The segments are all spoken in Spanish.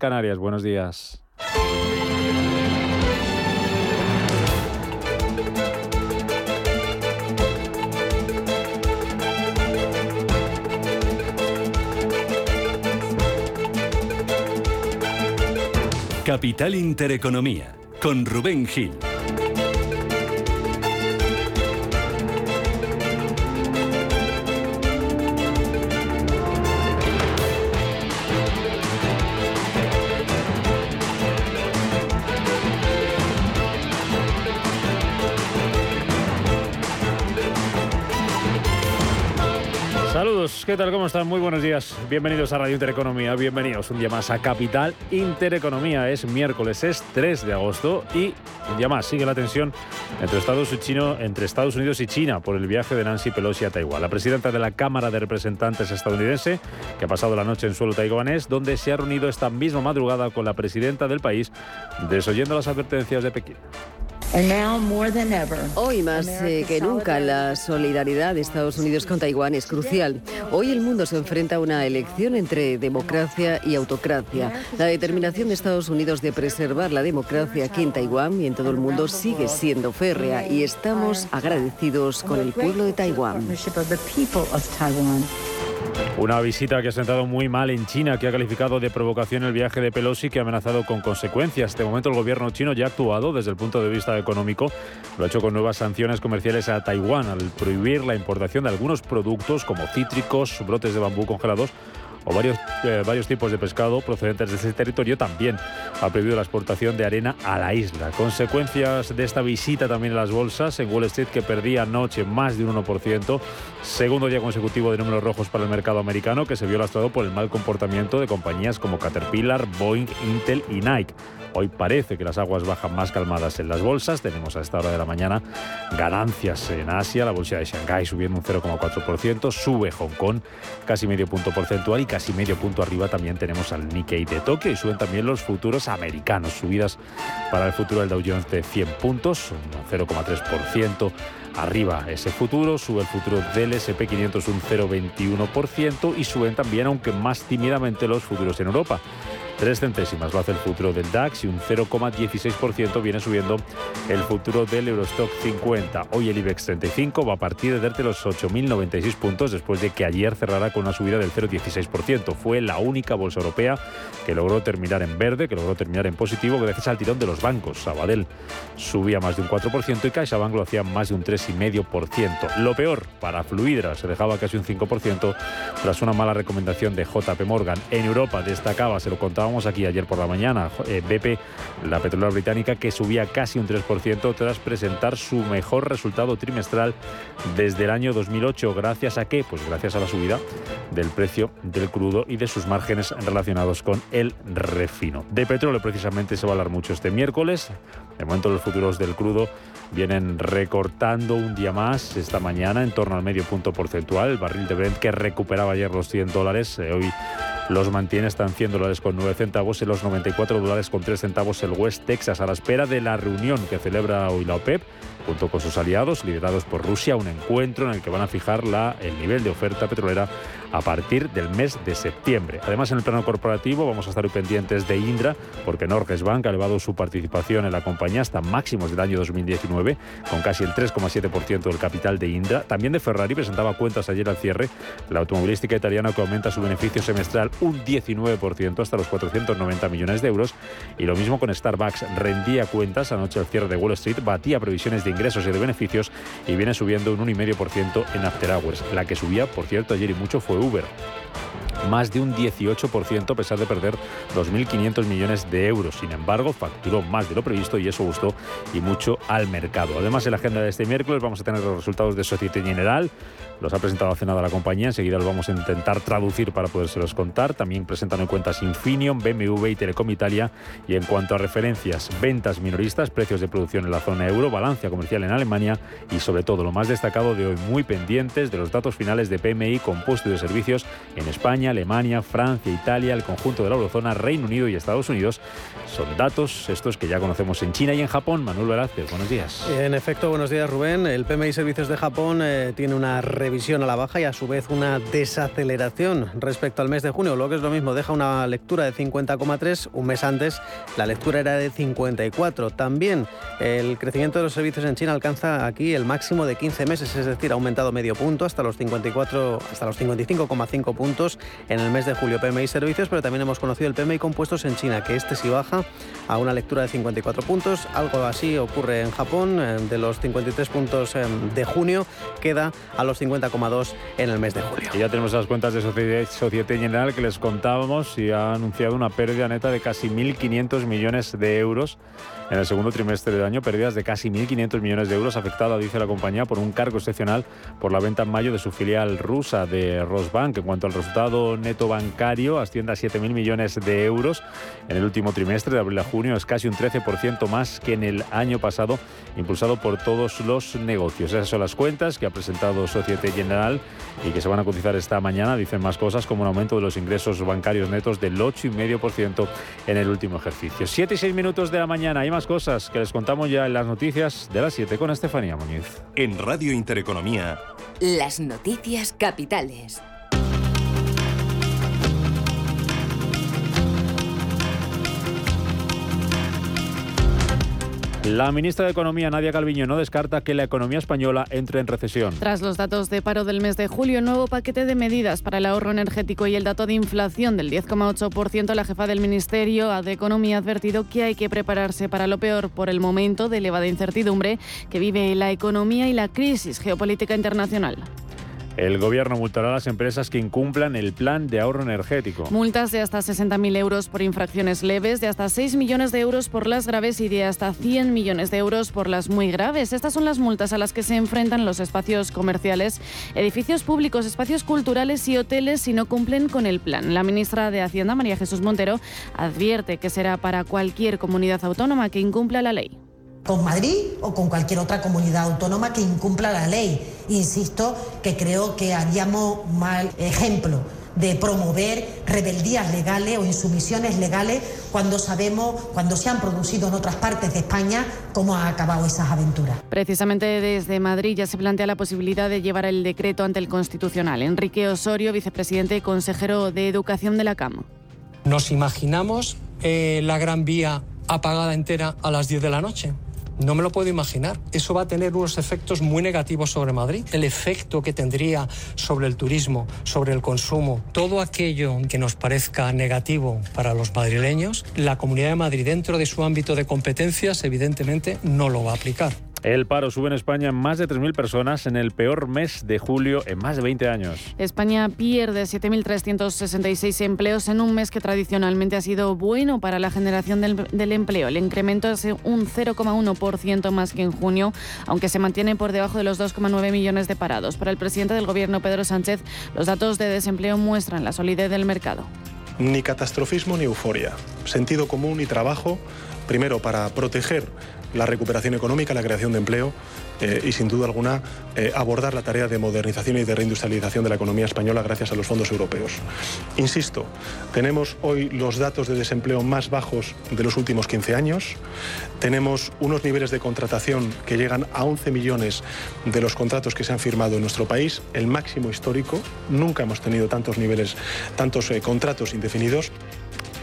Canarias, buenos días. Capital Intereconomía, con Rubén Gil. ¿Qué tal? ¿Cómo están? Muy buenos días. Bienvenidos a Radio Intereconomía, bienvenidos un día más a Capital Intereconomía. Es miércoles, es 3 de agosto y un día más sigue la tensión entre Estados, y Chino, entre Estados Unidos y China por el viaje de Nancy Pelosi a Taiwán. La presidenta de la Cámara de Representantes estadounidense, que ha pasado la noche en suelo taiwanés, donde se ha reunido esta misma madrugada con la presidenta del país, desoyendo las advertencias de Pekín. Hoy más eh, que nunca la solidaridad de Estados Unidos con Taiwán es crucial. Hoy el mundo se enfrenta a una elección entre democracia y autocracia. La determinación de Estados Unidos de preservar la democracia aquí en Taiwán y en todo el mundo sigue siendo férrea y estamos agradecidos con el pueblo de Taiwán. Una visita que ha sentado muy mal en China, que ha calificado de provocación el viaje de Pelosi, que ha amenazado con consecuencias. De momento el gobierno chino ya ha actuado desde el punto de vista económico. Lo ha hecho con nuevas sanciones comerciales a Taiwán al prohibir la importación de algunos productos como cítricos, brotes de bambú congelados o varios, eh, varios tipos de pescado procedentes de ese territorio también ha prohibido la exportación de arena a la isla. Consecuencias de esta visita también en las bolsas, en Wall Street que perdía anoche más de un 1%, segundo día consecutivo de números rojos para el mercado americano que se vio lastrado por el mal comportamiento de compañías como Caterpillar, Boeing, Intel y Nike. Hoy parece que las aguas bajan más calmadas en las bolsas. Tenemos a esta hora de la mañana ganancias en Asia. La bolsa de Shanghái subiendo un 0,4%. Sube Hong Kong casi medio punto porcentual y casi medio punto arriba también tenemos al Nikkei de Tokio y suben también los futuros americanos. Subidas para el futuro del Dow Jones de 100 puntos, un 0,3% arriba ese futuro, sube el futuro del SP500 un 0,21% y suben también, aunque más tímidamente, los futuros en Europa. Tres centésimas lo hace el futuro del DAX y un 0,16% viene subiendo el futuro del Eurostock 50. Hoy el IBEX 35 va a partir de los 8.096 puntos después de que ayer cerrara con una subida del 0,16%. Fue la única bolsa europea que logró terminar en verde, que logró terminar en positivo gracias al tirón de los bancos. Sabadell subía más de un 4% y CaixaBank lo hacía más de un 3,5%. Lo peor para Fluidra se dejaba casi un 5% tras una mala recomendación de JP Morgan. En Europa destacaba, se lo contaba Vamos aquí ayer por la mañana, eh, BP, la petrolera británica, que subía casi un 3% tras presentar su mejor resultado trimestral desde el año 2008. ¿Gracias a qué? Pues gracias a la subida del precio del crudo y de sus márgenes relacionados con el refino. De petróleo precisamente se va a hablar mucho este miércoles. De momento los futuros del crudo vienen recortando un día más esta mañana en torno al medio punto porcentual. El barril de Brent que recuperaba ayer los 100 dólares, eh, hoy los mantiene, están 100 dólares con 9 centavos y los 94 dólares con 3 centavos el West Texas a la espera de la reunión que celebra hoy la OPEP junto con sus aliados, liderados por Rusia, un encuentro en el que van a fijar la, el nivel de oferta petrolera a partir del mes de septiembre. Además, en el plano corporativo vamos a estar pendientes de Indra, porque Norges Bank ha elevado su participación en la compañía hasta máximos del año 2019, con casi el 3,7% del capital de Indra. También de Ferrari presentaba cuentas ayer al cierre, la automovilística italiana que aumenta su beneficio semestral un 19% hasta los 490 millones de euros. Y lo mismo con Starbucks, rendía cuentas anoche al cierre de Wall Street, batía previsiones de ingresos y de beneficios y viene subiendo un 1,5% en After Hours. La que subía, por cierto, ayer y mucho fue Uber más de un 18% a pesar de perder 2.500 millones de euros. Sin embargo, facturó más de lo previsto y eso gustó y mucho al mercado. Además, en la agenda de este miércoles vamos a tener los resultados de Societe General. Los ha presentado hace nada la compañía, enseguida los vamos a intentar traducir para podérselos contar. También presentan en cuentas Infineon, BMW y Telecom Italia. Y en cuanto a referencias, ventas minoristas, precios de producción en la zona euro, balanza comercial en Alemania y sobre todo lo más destacado de hoy muy pendientes de los datos finales de PMI compuesto de servicios en España, Alemania, Francia, Italia, el conjunto de la eurozona, Reino Unido y Estados Unidos. Son datos estos que ya conocemos en China y en Japón. Manuel Velázquez, buenos días. En efecto, buenos días Rubén. El PMI Servicios de Japón eh, tiene una revisión a la baja y a su vez una desaceleración respecto al mes de junio. Lo que es lo mismo, deja una lectura de 50,3. Un mes antes la lectura era de 54. También el crecimiento de los servicios en China alcanza aquí el máximo de 15 meses, es decir, ha aumentado medio punto hasta los 54, hasta los 55,5 puntos en el mes de julio. PMI Servicios, pero también hemos conocido el PMI compuestos en China, que este sí baja a una lectura de 54 puntos. Algo así ocurre en Japón, eh, de los 53 puntos eh, de junio queda a los 50,2 en el mes de julio. Y ya tenemos las cuentas de Societe General que les contábamos y ha anunciado una pérdida neta de casi 1.500 millones de euros en el segundo trimestre del año, pérdidas de casi 1.500 millones de euros afectada, dice la compañía, por un cargo excepcional por la venta en mayo de su filial rusa de Rosbank. En cuanto al resultado neto bancario, asciende a 7.000 millones de euros en el último trimestre de abril a junio, es casi un 13% más que en el año pasado, impulsado por todos los negocios. Esas son las cuentas que ha presentado Societe General y que se van a cotizar esta mañana. Dicen más cosas como un aumento de los ingresos bancarios netos del 8,5% en el último ejercicio. 7 y 6 minutos de la mañana. Más cosas que les contamos ya en las noticias de las 7 con Estefanía Muñiz. En Radio Intereconomía. Las noticias capitales. La ministra de Economía, Nadia Calviño, no descarta que la economía española entre en recesión. Tras los datos de paro del mes de julio, nuevo paquete de medidas para el ahorro energético y el dato de inflación del 10,8%, la jefa del Ministerio de Economía ha advertido que hay que prepararse para lo peor por el momento de elevada incertidumbre que vive la economía y la crisis geopolítica internacional. El gobierno multará a las empresas que incumplan el plan de ahorro energético. Multas de hasta 60.000 euros por infracciones leves, de hasta 6 millones de euros por las graves y de hasta 100 millones de euros por las muy graves. Estas son las multas a las que se enfrentan los espacios comerciales, edificios públicos, espacios culturales y hoteles si no cumplen con el plan. La ministra de Hacienda, María Jesús Montero, advierte que será para cualquier comunidad autónoma que incumpla la ley con Madrid o con cualquier otra comunidad autónoma que incumpla la ley. Insisto que creo que haríamos mal ejemplo de promover rebeldías legales o insumisiones legales cuando sabemos, cuando se han producido en otras partes de España, cómo han acabado esas aventuras. Precisamente desde Madrid ya se plantea la posibilidad de llevar el decreto ante el Constitucional. Enrique Osorio, vicepresidente y consejero de Educación de la CAM. Nos imaginamos eh, la Gran Vía apagada entera a las 10 de la noche. No me lo puedo imaginar. Eso va a tener unos efectos muy negativos sobre Madrid. El efecto que tendría sobre el turismo, sobre el consumo, todo aquello que nos parezca negativo para los madrileños, la Comunidad de Madrid dentro de su ámbito de competencias evidentemente no lo va a aplicar. El paro sube en España en más de 3.000 personas en el peor mes de julio en más de 20 años. España pierde 7.366 empleos en un mes que tradicionalmente ha sido bueno para la generación del, empleo. El incremento es un 0,1% más que en junio, aunque se mantiene por debajo de los 2,9 millones de parados. Para el presidente del Gobierno, Pedro Sánchez, los datos de desempleo muestran la solidez del mercado. Ni catastrofismo ni euforia. Sentido común y trabajo, primero para proteger la recuperación económica, la creación de empleo eh, y sin duda alguna eh, abordar la tarea de modernización y de reindustrialización de la economía española gracias a los fondos europeos. Insisto, tenemos hoy los datos de desempleo más bajos de los últimos 15 años, tenemos unos niveles de contratación que llegan a 11 millones de los contratos que se han firmado en nuestro país, el máximo histórico, nunca hemos tenido tantos niveles, tantos eh, contratos indefinidos.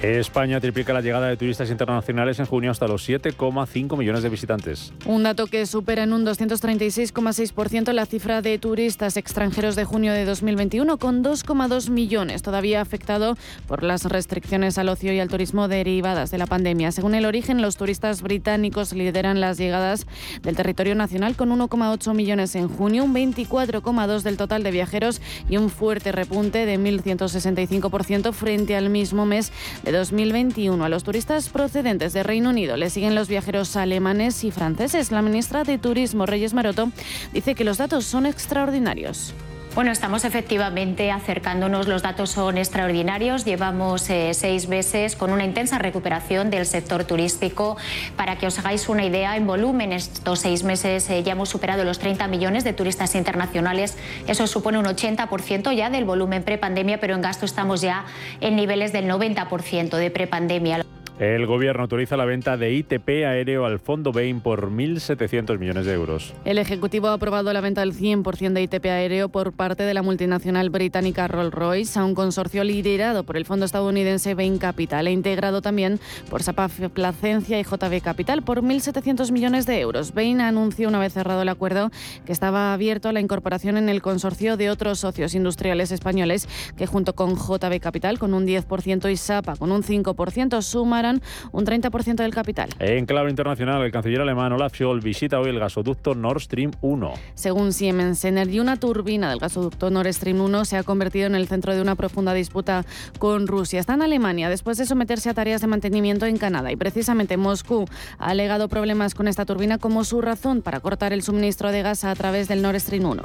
España triplica la llegada de turistas internacionales en junio hasta los 7,5 millones de visitantes. Un dato que supera en un 236,6% la cifra de turistas extranjeros de junio de 2021, con 2,2 millones, todavía afectado por las restricciones al ocio y al turismo derivadas de la pandemia. Según el origen, los turistas británicos lideran las llegadas del territorio nacional con 1,8 millones en junio, un 24,2 del total de viajeros y un fuerte repunte de 1.165% frente al mismo mes de 2021. A los turistas procedentes de Reino Unido le siguen los viajeros alemanes y franceses. La ministra de Turismo, Reyes Maroto, dice que los datos son extraordinarios. Bueno, estamos efectivamente acercándonos, los datos son extraordinarios, llevamos eh, seis meses con una intensa recuperación del sector turístico. Para que os hagáis una idea, en volumen estos seis meses eh, ya hemos superado los 30 millones de turistas internacionales, eso supone un 80% ya del volumen prepandemia, pero en gasto estamos ya en niveles del 90% de prepandemia. El gobierno autoriza la venta de ITP aéreo al fondo Bain por 1.700 millones de euros. El Ejecutivo ha aprobado la venta del 100% de ITP aéreo por parte de la multinacional británica Rolls-Royce a un consorcio liderado por el fondo estadounidense Bain Capital e integrado también por SAPAF Placencia y JB Capital por 1.700 millones de euros. Bain anunció una vez cerrado el acuerdo que estaba abierto a la incorporación en el consorcio de otros socios industriales españoles que junto con JB Capital con un 10% y SAPA con un 5% sumarán un 30% del capital. En clave internacional, el canciller alemán Olaf Scholz visita hoy el gasoducto Nord Stream 1. Según Siemens Energy, una turbina del gasoducto Nord Stream 1 se ha convertido en el centro de una profunda disputa con Rusia. Está en Alemania después de someterse a tareas de mantenimiento en Canadá y precisamente Moscú ha alegado problemas con esta turbina como su razón para cortar el suministro de gas a través del Nord Stream 1.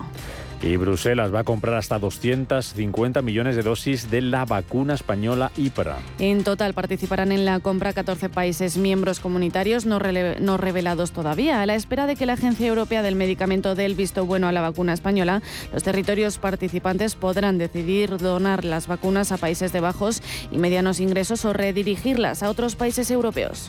Y Bruselas va a comprar hasta 250 millones de dosis de la vacuna española IPRA. En total participarán en la compra 14 países miembros comunitarios no, no, revelados todavía. A la espera de que la Agencia Europea del Medicamento dé el visto bueno a la vacuna española, los territorios participantes podrán decidir donar las vacunas a países de bajos y medianos ingresos o redirigirlas a otros países europeos.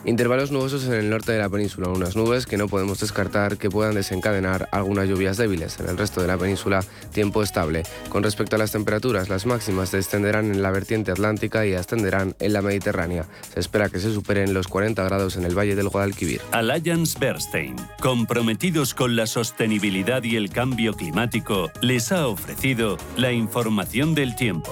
Intervalos nubosos en el norte de la península, unas nubes que no podemos descartar que puedan desencadenar algunas lluvias débiles. En el resto de la península, tiempo estable. Con respecto a las temperaturas, las máximas descenderán en la vertiente atlántica y ascenderán en la Mediterránea. Se espera que se superen los 40 grados en el Valle del Guadalquivir. Alliance Bernstein, comprometidos con la sostenibilidad y el cambio climático, les ha ofrecido la información del tiempo.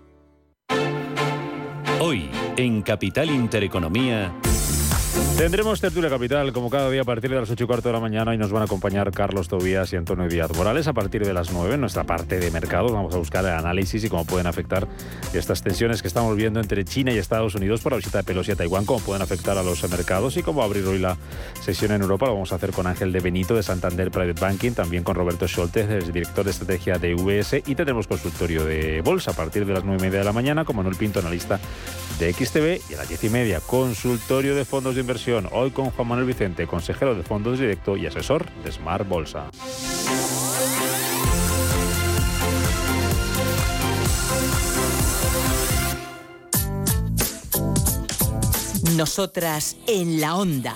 Hoy en Capital Intereconomía. Tendremos tertulia capital como cada día a partir de las 8 y cuarto de la mañana y nos van a acompañar Carlos Tobías y Antonio Díaz Morales a partir de las 9 en nuestra parte de mercado. Vamos a buscar el análisis y cómo pueden afectar estas tensiones que estamos viendo entre China y Estados Unidos por la visita de Pelosi a Taiwán, cómo pueden afectar a los mercados y cómo abrir hoy la sesión en Europa. Lo vamos a hacer con Ángel de Benito de Santander Private Banking, también con Roberto Scholtes, el director de estrategia de VS y tendremos consultorio de bolsa a partir de las 9 y media de la mañana con Manuel Pinto, analista de XTV y a las 10 y media consultorio de fondos de inversión Hoy con Juan Manuel Vicente, consejero de fondos directo y asesor de Smart Bolsa. Nosotras en la onda.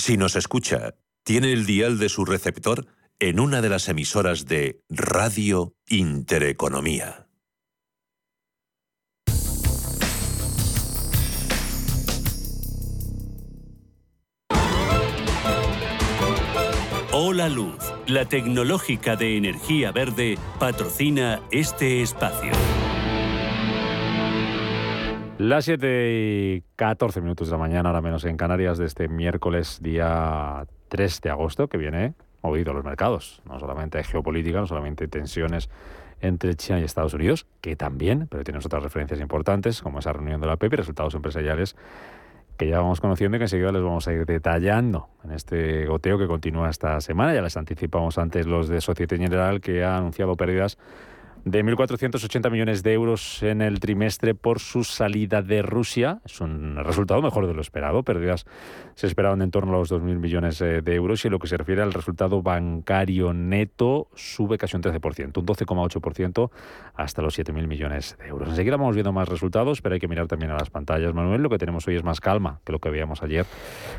Si nos escucha, tiene el dial de su receptor en una de las emisoras de Radio Intereconomía. Hola Luz, la tecnológica de energía verde, patrocina este espacio. Las 7 y 14 minutos de la mañana, ahora menos en Canarias, de este miércoles, día 3 de agosto, que viene movido los mercados. No solamente geopolítica, no solamente tensiones entre China y Estados Unidos, que también, pero tienes otras referencias importantes, como esa reunión de la PEP y resultados empresariales que ya vamos conociendo y que enseguida les vamos a ir detallando en este goteo que continúa esta semana. Ya les anticipamos antes los de Societe General, que ha anunciado pérdidas de 1.480 millones de euros en el trimestre por su salida de Rusia. Es un resultado mejor de lo esperado. Pérdidas se esperaban en torno a los 2.000 millones eh, de euros y en lo que se refiere al resultado bancario neto sube casi un 13%, un 12,8% hasta los 7.000 millones de euros. Enseguida vamos viendo más resultados, pero hay que mirar también a las pantallas. Manuel, lo que tenemos hoy es más calma que lo que veíamos ayer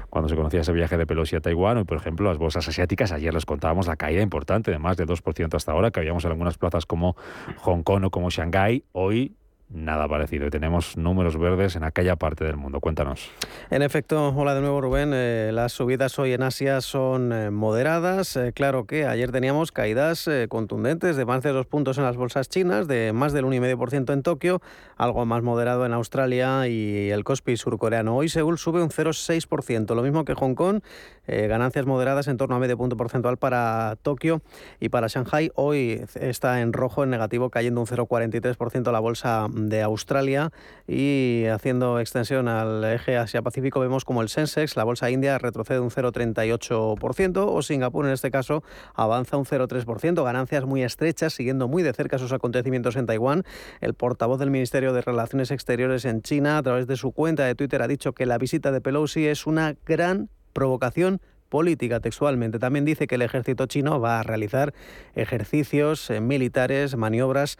cuando se conocía ese viaje de Pelosi a Taiwán. Hoy, por ejemplo, las bolsas asiáticas, ayer les contábamos la caída importante de más de 2% hasta ahora, que habíamos en algunas plazas como Hong Kong o como Shanghái, hoy nada parecido. Y tenemos números verdes en aquella parte del mundo. Cuéntanos. En efecto, hola de nuevo Rubén. Eh, las subidas hoy en Asia son eh, moderadas. Eh, claro que ayer teníamos caídas contundentes de más de dos puntos en las bolsas chinas, de más del 1,5% en Tokio, algo más moderado en Australia y el Kospi surcoreano. Hoy Seúl sube un 0,6%, lo mismo que Hong Kong, ganancias moderadas en torno a medio punto porcentual para Tokio y para Shanghai. Hoy está en rojo, en negativo, cayendo un 0,43% la bolsa de Australia y haciendo extensión al eje Asia-Pacífico vemos como el Sensex, la bolsa india, retrocede un 0,38% o Singapur en este caso avanza un 0,3%, ganancias muy estrechas, siguiendo muy de cerca sus acontecimientos en Taiwán. El portavoz del Ministerio de Relaciones Exteriores en China, a través de su cuenta de Twitter, ha dicho que la visita de Pelosi es una gran provocación política textualmente. También dice que el ejército chino va a realizar ejercicios eh, militares, maniobras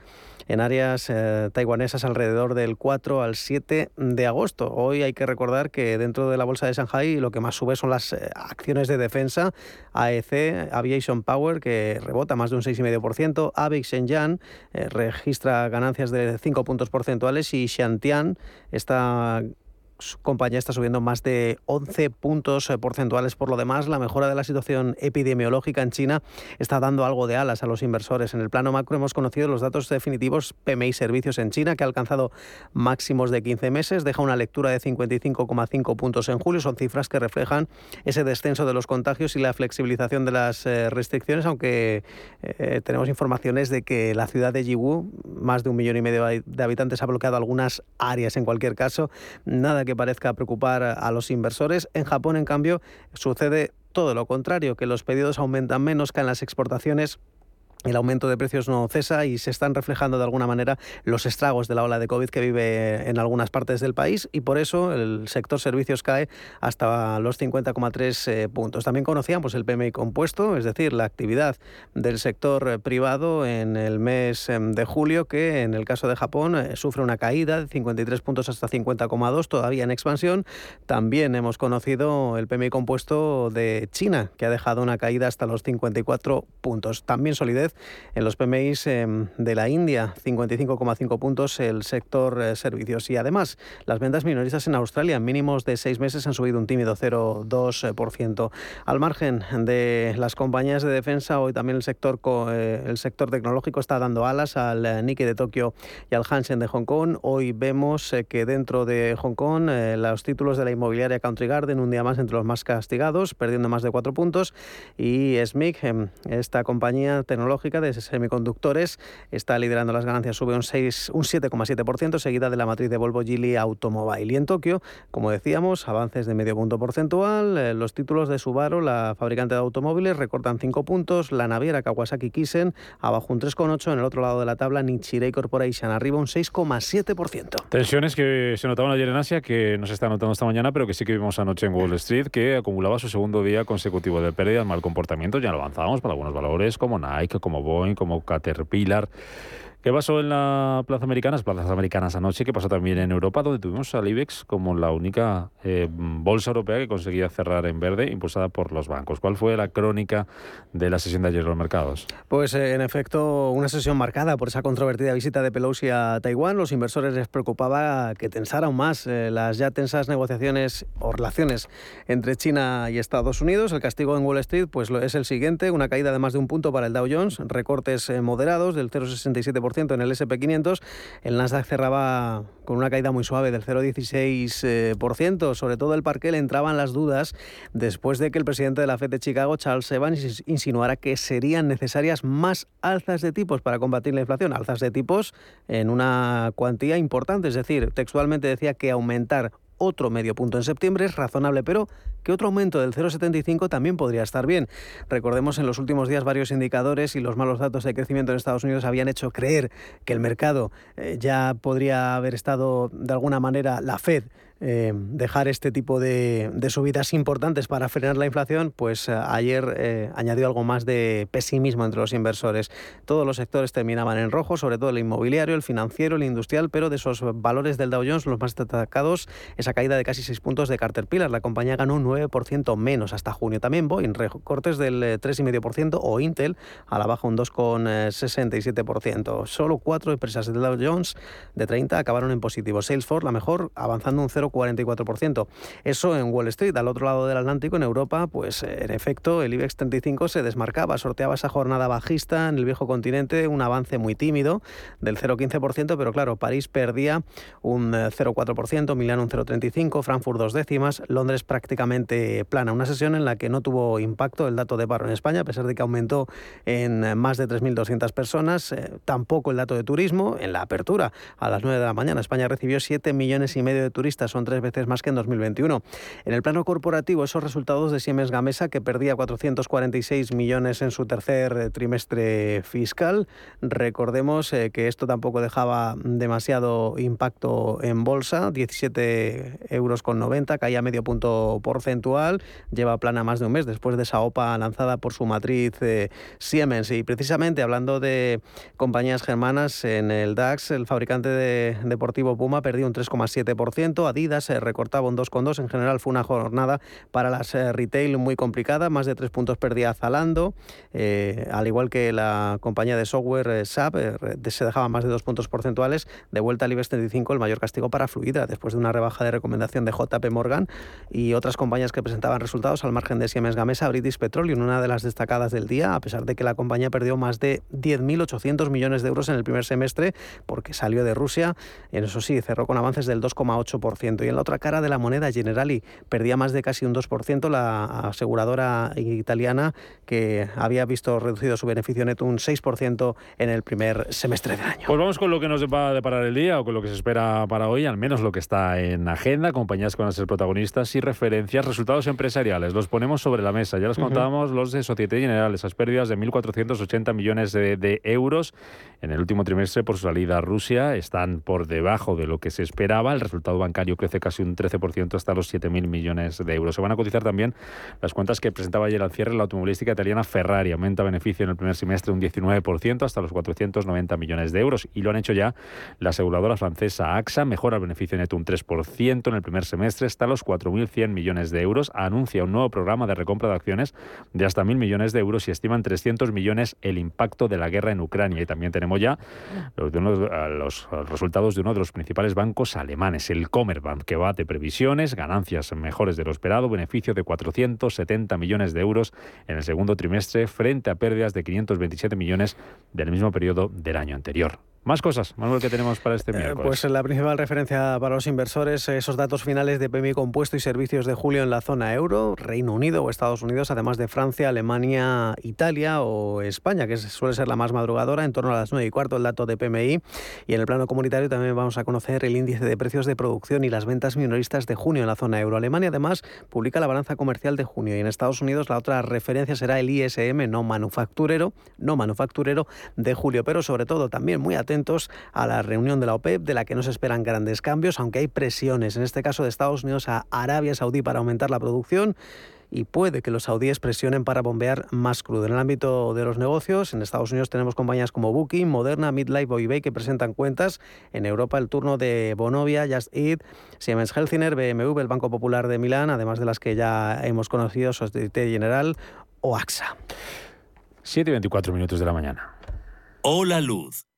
en áreas eh, taiwanesas alrededor del 4 al 7 de agosto. Hoy hay que recordar que dentro de la bolsa de Shanghai lo que más sube son las eh, acciones de defensa. AEC, Aviation Power, que rebota más de un 6,5%. AVIX Shenzhen registra ganancias de 5 puntos porcentuales y Xiantian está su compañía está subiendo más de 11 puntos eh, porcentuales. Por lo demás, la mejora de la situación epidemiológica en China está dando algo de alas a los inversores. En el plano macro hemos conocido los datos definitivos PMI Servicios en China, que ha alcanzado máximos de 15 meses, deja una lectura de 55,5 puntos en julio. Son cifras que reflejan ese descenso de los contagios y la flexibilización de las eh, restricciones, aunque eh, tenemos informaciones de que la ciudad de Yiwu, más de un millón y medio de habitantes, ha bloqueado algunas áreas. En cualquier caso, nada que que parezca preocupar a los inversores. En Japón, en cambio, sucede todo lo contrario, que los pedidos aumentan menos, que en las exportaciones el aumento de precios no cesa y se están reflejando de alguna manera los estragos de la ola de COVID que vive en algunas partes del país y por eso el sector servicios cae hasta los 50,3 eh, puntos. También conocíamos el PMI compuesto, es decir, la actividad del sector privado en el mes em, de julio que en el caso de Japón eh, sufre una caída de 53 puntos hasta 50,2, todavía en expansión. También hemos conocido el PMI compuesto de China que ha dejado una caída hasta los 54 puntos. También solidez en los PMIs em, de la India, 55,5 puntos el sector eh, servicios. Y además, las ventas minoristas en Australia, mínimos de seis meses, han subido un tímido 0,2%. Al margen de las compañías de defensa, hoy también el sector, eh, el sector tecnológico está dando alas al eh, Nikkei de Tokio y al Hansen de Hong Kong. Hoy vemos que dentro de Hong Kong los títulos de la inmobiliaria Country Garden, un día más entre los más castigados, perdiendo más de cuatro puntos. Y SMIC, esta compañía tecnológica, de semiconductores está liderando las ganancias, sube un, 6, un 7,7%, seguida de la matriz de Volvo Geely Automobile. Y en Tokio, como decíamos, avances de medio punto porcentual. Eh, los títulos de Subaru, la fabricante de automóviles, recortan 5 puntos. La naviera Kawasaki Kisen abajo un 3,8. En el otro lado de la tabla, Nichirei Corporation arriba un 6,7%. Tensiones que se notaban ayer en Asia, que no se están notando esta mañana, pero que sí que vimos anoche en Wall Street, que acumulaba su segundo día consecutivo de pérdidas, mal comportamiento. Ya lo avanzábamos para algunos valores como Nike, como como Boeing, como Caterpillar ¿Qué pasó en las plazas americanas, plazas americanas anoche? ¿Qué pasó también en Europa, donde tuvimos al IBEX como la única eh, bolsa europea que conseguía cerrar en verde, impulsada por los bancos? ¿Cuál fue la crónica de la sesión de ayer en los mercados? Pues eh, en efecto, una sesión marcada por esa controvertida visita de Pelosi a Taiwán. Los inversores les preocupaba que tensara aún más eh, las ya tensas negociaciones o relaciones entre China y Estados Unidos. El castigo en Wall Street pues, es el siguiente, una caída de más de un punto para el Dow Jones, recortes moderados del 0,67% en el SP500. El Nasdaq cerraba con una caída muy suave del 0,16%. Sobre todo el parque le entraban las dudas después de que el presidente de la Fed de Chicago, Charles Evans, insinuara que serían necesarias más alzas de tipos para combatir la inflación. Alzas de tipos en una cuantía importante, es decir, textualmente decía que aumentar otro medio punto en septiembre es razonable, pero que otro aumento del 0,75 también podría estar bien. Recordemos en los últimos días varios indicadores y los malos datos de crecimiento en Estados Unidos habían hecho creer que el mercado eh, ya podría haber estado de alguna manera la Fed eh, dejar este tipo de, subidas importantes para frenar la inflación, pues eh, ayer eh, añadió algo más de pesimismo entre los inversores. Todos los sectores terminaban en rojo, sobre todo el inmobiliario, el financiero, el industrial, pero de esos valores del Dow Jones, los más destacados, esa caída de casi 6 puntos de Caterpillar. La compañía ganó un 9% menos hasta junio. También Boeing, recortes del 3,5% o Intel a la baja un 2,67%. Solo cuatro empresas del Dow Jones de 30 acabaron en positivo. Salesforce, la mejor, avanzando un 0 44%. Eso en Wall Street, al otro lado del Atlántico, en Europa, pues eh, en efecto el IBEX 35 se desmarcaba, sorteaba esa jornada bajista en el viejo continente, un avance muy tímido del 0,15%, pero claro, París perdía un 0,4%, eh, Milán un 0,35%, Frankfurt dos décimas, Londres prácticamente plana. Una sesión en la que no tuvo impacto el dato de paro en España, a pesar de que aumentó en más de 3.200 personas, eh, tampoco el dato de turismo en la apertura a las 9 de la mañana. España recibió 7 millones y medio de turistas, tres veces más que en 2021. En el plano corporativo, esos resultados de Siemens Gamesa, que perdía 446 millones en su tercer eh, trimestre fiscal, recordemos eh, que esto tampoco dejaba demasiado impacto en bolsa, 17 euros con 90, caía medio punto porcentual, lleva plana más de un mes después de esa OPA lanzada por su matriz eh, Siemens. Y precisamente hablando de compañías germanas, en el DAX, el fabricante de deportivo Puma perdió un 3,7%, Adidas se recortaba un 2,2. En general fue una jornada para las eh, retail muy complicada, más de tres puntos perdía Zalando, eh, al igual que la compañía de software eh, SAP, se dejaba más de dos puntos porcentuales. De vuelta al IBEX 35, el mayor castigo para Fluidra, después de una rebaja de recomendación de JP Morgan y otras compañías que presentaban resultados al margen de Siemens Gamesa, British Petroleum, una de las destacadas del día, a pesar de que la compañía perdió más de 10.800 millones de euros en el primer semestre porque salió de Rusia. En eso sí, cerró con avances del 2,8%. Y en la otra cara de la moneda, Generali perdía más de casi un 2%, la aseguradora italiana que había visto reducido su beneficio neto un 6% en el primer semestre del año. Pues vamos con lo que nos va a deparar el día o con lo que se espera para hoy, al menos lo que está en agenda, compañías que van a ser protagonistas y referencias, resultados empresariales. Los ponemos sobre la mesa. Ya los contábamos los de Societe General, esas pérdidas de 1.480 millones de, de euros en el último trimestre por su salida a Rusia están por debajo de lo que se esperaba. El resultado bancario crece casi un 13% hasta los 7.000 millones de euros. Se van a cotizar también las cuentas que presentaba ayer al cierre la automovilística italiana Ferrari. Aumenta beneficio en el primer semestre un 19% hasta los 490 millones de euros. Y lo han hecho ya la aseguradora francesa AXA. Mejora el beneficio neto un 3% en el primer semestre hasta los 4.100 millones de euros. Anuncia un nuevo programa de recompra de acciones de hasta 1.000 millones de euros y estiman 300 millones el impacto de la guerra en Ucrania. Y también tenemos ya los, los resultados de uno de los principales bancos alemanes, el Commerzbank, que bate previsiones, ganancias mejores de lo esperado, beneficio de 470 millones de euros en el segundo trimestre frente a pérdidas de 527 millones del mismo periodo del año anterior. Más cosas, Manuel, que tenemos para este eh, miércoles. pues la principal referencia para los inversores, esos datos finales de PMI compuesto y servicios de julio en la zona euro, Reino Unido o Estados Unidos, además de Francia, Alemania, Italia o España, que suele ser la más madrugadora, en torno a las 9 y cuarto el dato de PMI. Y en el plano comunitario también vamos a conocer el índice de precios de producción y las ventas minoristas de junio en la zona euro. Alemania además publica la balanza comercial de junio y en Estados Unidos la otra referencia será el ISM no manufacturero, no manufacturero de julio, pero sobre todo también muy atento atentos a la reunión de la OPEP, de la que no se esperan grandes cambios, aunque hay presiones, en este caso de Estados Unidos a Arabia Saudí para aumentar la producción y puede que los saudíes presionen para bombear más crudo. En el ámbito de los negocios, en Estados Unidos tenemos compañías como Booking, Moderna, Midlife o eBay que presentan cuentas. En Europa el turno de Bonovia, Just Eat, Siemens Healthineer, BMW, el Banco Popular de Milán, además de las que ya hemos conocido, Societe General o AXA. 7 y 24 minutos de la mañana. Hola Luz,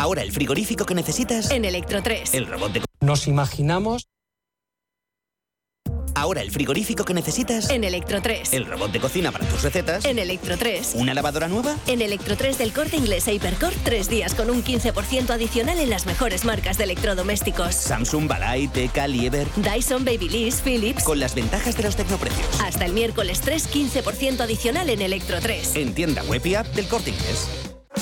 Ahora el frigorífico que necesitas en Electro 3. El robot de Nos imaginamos Ahora el frigorífico que necesitas en Electro 3. El robot de cocina para tus recetas en Electro 3. ¿Una lavadora nueva? En Electro 3 del Corte Inglés e Hipercore, tres días con un 15% adicional en las mejores marcas de electrodomésticos. Samsung, Balay, Teca, Lieber. Dyson, Babyliss, Philips. Con las ventajas de los tecnoprecios. Hasta el miércoles 3, 15% adicional en Electro 3. En tienda web y app del Corte Inglés.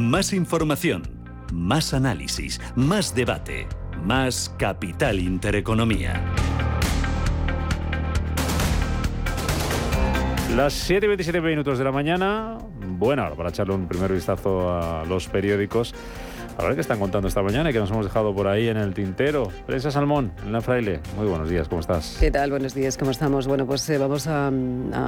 Más información, más análisis, más debate, más Capital Intereconomía. Las 7 y 27 minutos de la mañana, buena hora para echarle un primer vistazo a los periódicos. A ver qué están contando esta mañana y que nos hemos dejado por ahí en el tintero. Prensa Salmón, en la Fraile. Muy buenos días, ¿cómo estás? ¿Qué tal? Buenos días, ¿cómo estamos? Bueno, pues eh, vamos a,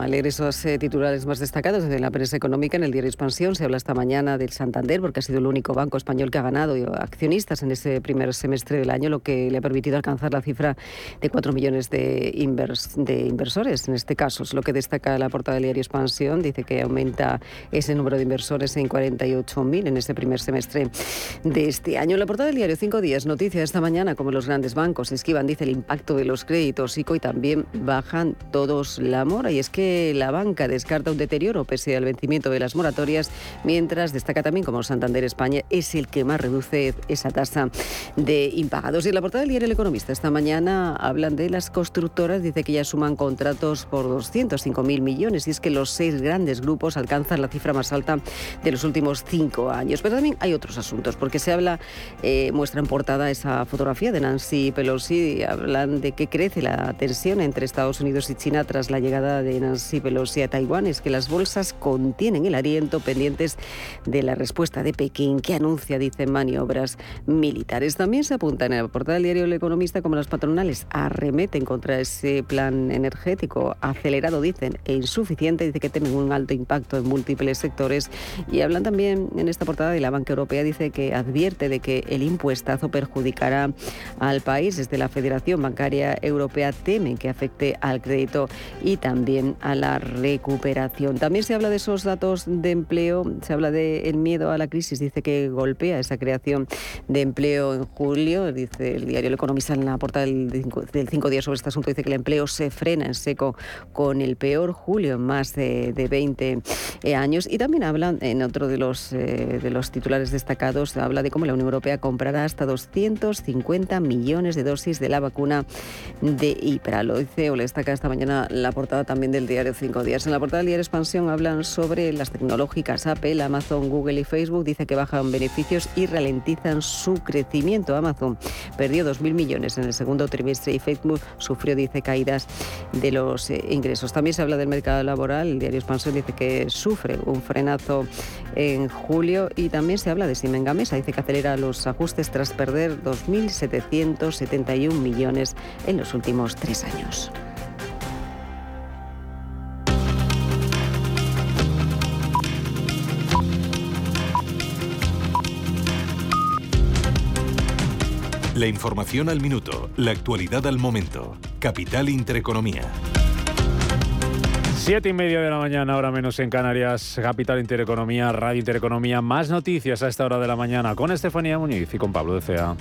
leer esos eh, titulares más destacados de la prensa económica. En el diario Expansión se habla esta mañana del Santander, porque ha sido el único banco español que ha ganado accionistas en ese primer semestre del año, lo que le ha permitido alcanzar la cifra de 4 millones de, invers, de inversores. En este caso, es lo que destaca la portada del diario Expansión. Dice que aumenta ese número de inversores en 48.000 en ese primer semestre de este año. En la portada del diario Cinco Días, noticia esta mañana como los grandes bancos esquivan, dice, el impacto de los créditos ICO y también bajan todos la mora. Y es que la banca descarta un deterioro pese al vencimiento de las moratorias, mientras destaca también como Santander España es el que más reduce esa tasa de impagados. Y en la portada del diario El Economista esta mañana hablan de las constructoras, dice que ya suman contratos por 205.000 millones y es que los seis grandes grupos alcanzan la cifra más alta de los últimos cinco años. Pero también hay otros asuntos, porque se habla, eh, muestra en portada esa fotografía de Nancy Pelosi, hablan de que crece la tensión entre Estados Unidos y China tras la llegada de Nancy Pelosi a Taiwán, es que las bolsas contienen el aliento pendientes de la respuesta de Pekín que anuncia, dicen, maniobras militares. También se apunta en la portada del diario El Economista como las patronales arremeten contra ese plan energético acelerado, dicen, e insuficiente, dice que tienen un alto impacto en múltiples sectores. Y hablan también en esta portada de la Banca Europea, dice que advierte de que el impuestazo perjudicará al país. Desde la Federación Bancaria Europea temen que afecte al crédito y también a la recuperación. También se habla de esos datos de empleo, se habla del miedo a la crisis, dice que golpea esa creación de empleo en julio, dice el diario El Economista en la portada del cinco, días sobre este asunto, dice que el empleo se frena en seco con el peor julio en más de, 20 eh, años y también habla en otro de los, eh, de los titulares destacados, habla de cómo la Unión Europea comprará hasta 250 millones de dosis de la vacuna de IPRA. Lo dice o le destaca esta mañana la portada también del diario Cinco Días. En la portada del diario Expansión hablan sobre las tecnológicas Apple, Amazon, Google y Facebook. Dice que bajan beneficios y ralentizan su crecimiento. Amazon perdió 2.000 millones en el segundo trimestre y Facebook sufrió, dice, caídas de los eh, ingresos. También se habla del mercado laboral. El diario Expansión dice que sufre un frenazo en julio y también se habla de Siemens Gamesa. Dice que acelera los ajustes tras perder 2.771 millones en los últimos tres años. La información al minuto, la actualidad al momento. Capital Intereconomía. Siete y media de la mañana, ahora menos en Canarias, Capital Intereconomía, Radio Intereconomía. Más noticias a esta hora de la mañana con Estefanía Muñiz y con Pablo de.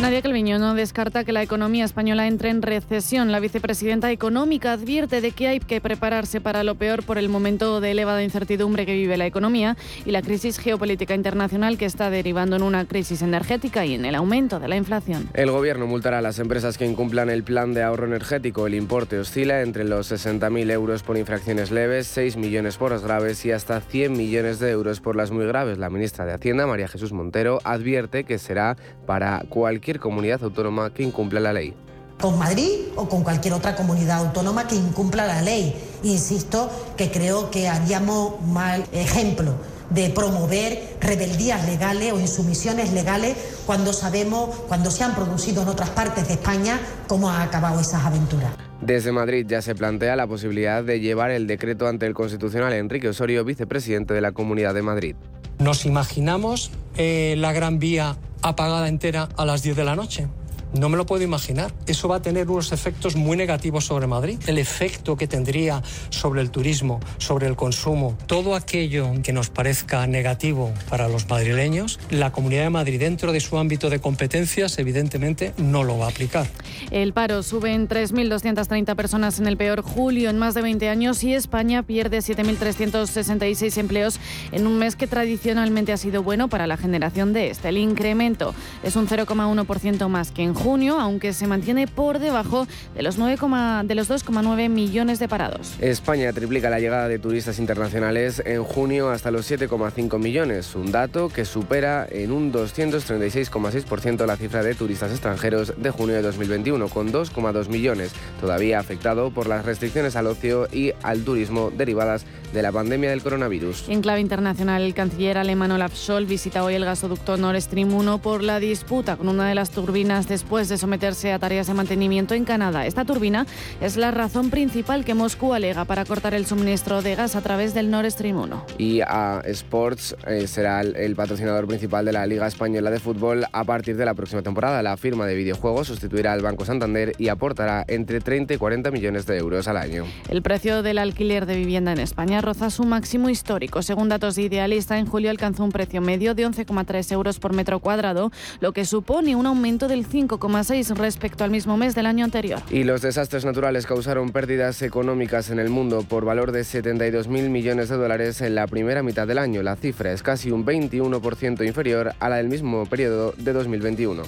Nadia Calviño no descarta que la economía española entre en recesión. La vicepresidenta económica advierte de que hay que prepararse para lo peor por el momento de elevada incertidumbre que vive la economía y la crisis geopolítica internacional que está derivando en una crisis energética y en el aumento de la inflación. El gobierno multará a las empresas que incumplan el plan de ahorro energético. El importe oscila entre los 60.000 euros por infracciones leves, 6 millones por las graves y hasta 100 millones de euros por las muy graves. La ministra de Hacienda, María Jesús Montero, advierte que será para cualquier comunidad autónoma que incumpla la ley con Madrid o con cualquier otra comunidad autónoma que incumpla la ley. Insisto que creo que haríamos mal ejemplo de promover rebeldías legales o insumisiones legales cuando sabemos, cuando se han producido en otras partes de España, cómo han acabado esas aventuras. Desde Madrid ya se plantea la posibilidad de llevar el decreto ante el Constitucional Enrique Osorio, vicepresidente de la Comunidad de Madrid. Nos imaginamos eh, la Gran Vía apagada entera a las 10 de la noche. No me lo puedo imaginar. Eso va a tener unos efectos muy negativos sobre Madrid. El efecto que tendría sobre el turismo, sobre el consumo, todo aquello que nos parezca negativo para los madrileños, la Comunidad de Madrid dentro de su ámbito de competencias evidentemente no lo va a aplicar. El paro sube en 3.230 personas en el peor julio en más de 20 años y España pierde 7.366 empleos en un mes que tradicionalmente ha sido bueno para la generación de este. El incremento es un 0,1% más que en junio, aunque se mantiene por debajo de los, 9, de los 2,9 millones de parados. España triplica la llegada de turistas internacionales en junio hasta los 7,5 millones, un dato que supera en un 236,6% la cifra de turistas extranjeros de junio de 2021, con 2,2 millones, todavía afectado por las restricciones al ocio y al turismo derivadas de la pandemia del coronavirus. En clave internacional, el canciller alemán Olaf Scholz visita hoy el gasoducto Nord Stream 1 por la disputa con una de las turbinas de después de someterse a tareas de mantenimiento en Canadá. Esta turbina es la razón principal que Moscú alega para cortar el suministro de gas a través del Nord Stream 1. Y a Sports eh, será el, patrocinador principal de la Liga Española de Fútbol a partir de la próxima temporada. La firma de videojuegos sustituirá al Banco Santander y aportará entre 30 y 40 millones de euros al año. El precio del alquiler de vivienda en España roza su máximo histórico. Según datos de Idealista, en julio alcanzó un precio medio de 11,3 euros por metro cuadrado, lo que supone un aumento del 5 5,6 respecto al mismo mes del año anterior. Y los desastres naturales causaron pérdidas económicas en el mundo por valor de 72.000 millones de dólares en la primera mitad del año. La cifra es casi un 21% inferior a la del mismo periodo de 2021.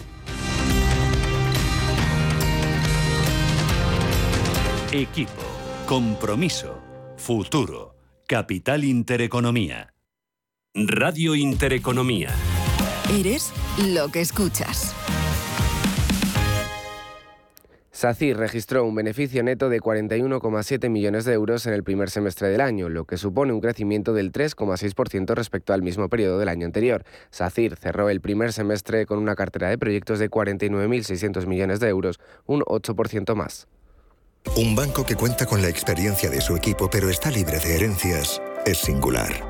Equipo, compromiso, futuro, capital intereconomía. Radio Intereconomía. Eres lo que escuchas. SACIR registró un beneficio neto de 41,7 millones de euros en el primer semestre del año, lo que supone un crecimiento del 3,6% respecto al mismo periodo del año anterior. SACIR cerró el primer semestre con una cartera de proyectos de 49.600 millones de euros, un 8% más. Un banco que cuenta con la experiencia de su equipo pero está libre de herencias es singular.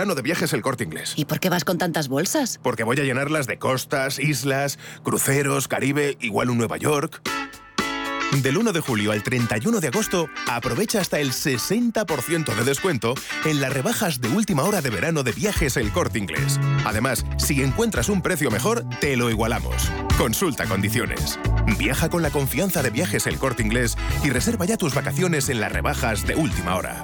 de viajes el corte inglés. ¿Y por qué vas con tantas bolsas? Porque voy a llenarlas de costas, islas, cruceros, Caribe, igual un Nueva York. Del 1 de julio al 31 de agosto, aprovecha hasta el 60% de descuento en las rebajas de última hora de verano de viajes El Corte Inglés. Además, si encuentras un precio mejor, te lo igualamos. Consulta condiciones. Viaja con la confianza de viajes El Corte Inglés y reserva ya tus vacaciones en las rebajas de última hora.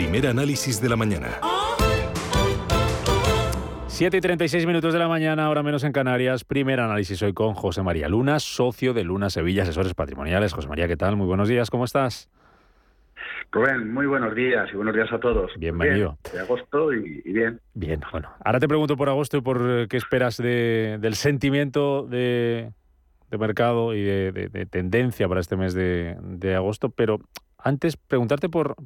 Primer análisis de la mañana. 7 y 36 minutos de la mañana, ahora menos en Canarias. Primer análisis hoy con José María Luna, socio de Luna Sevilla Asesores Patrimoniales. José María, ¿qué tal? Muy buenos días, ¿cómo estás? Rubén, muy buenos días y buenos días a todos. Bienvenido. Bien, de agosto y, y, bien. Bien, bueno. Ahora te pregunto por agosto y por eh, qué esperas de, del sentimiento de, de mercado y de, de, tendencia para este mes de, de agosto, pero antes preguntarte por,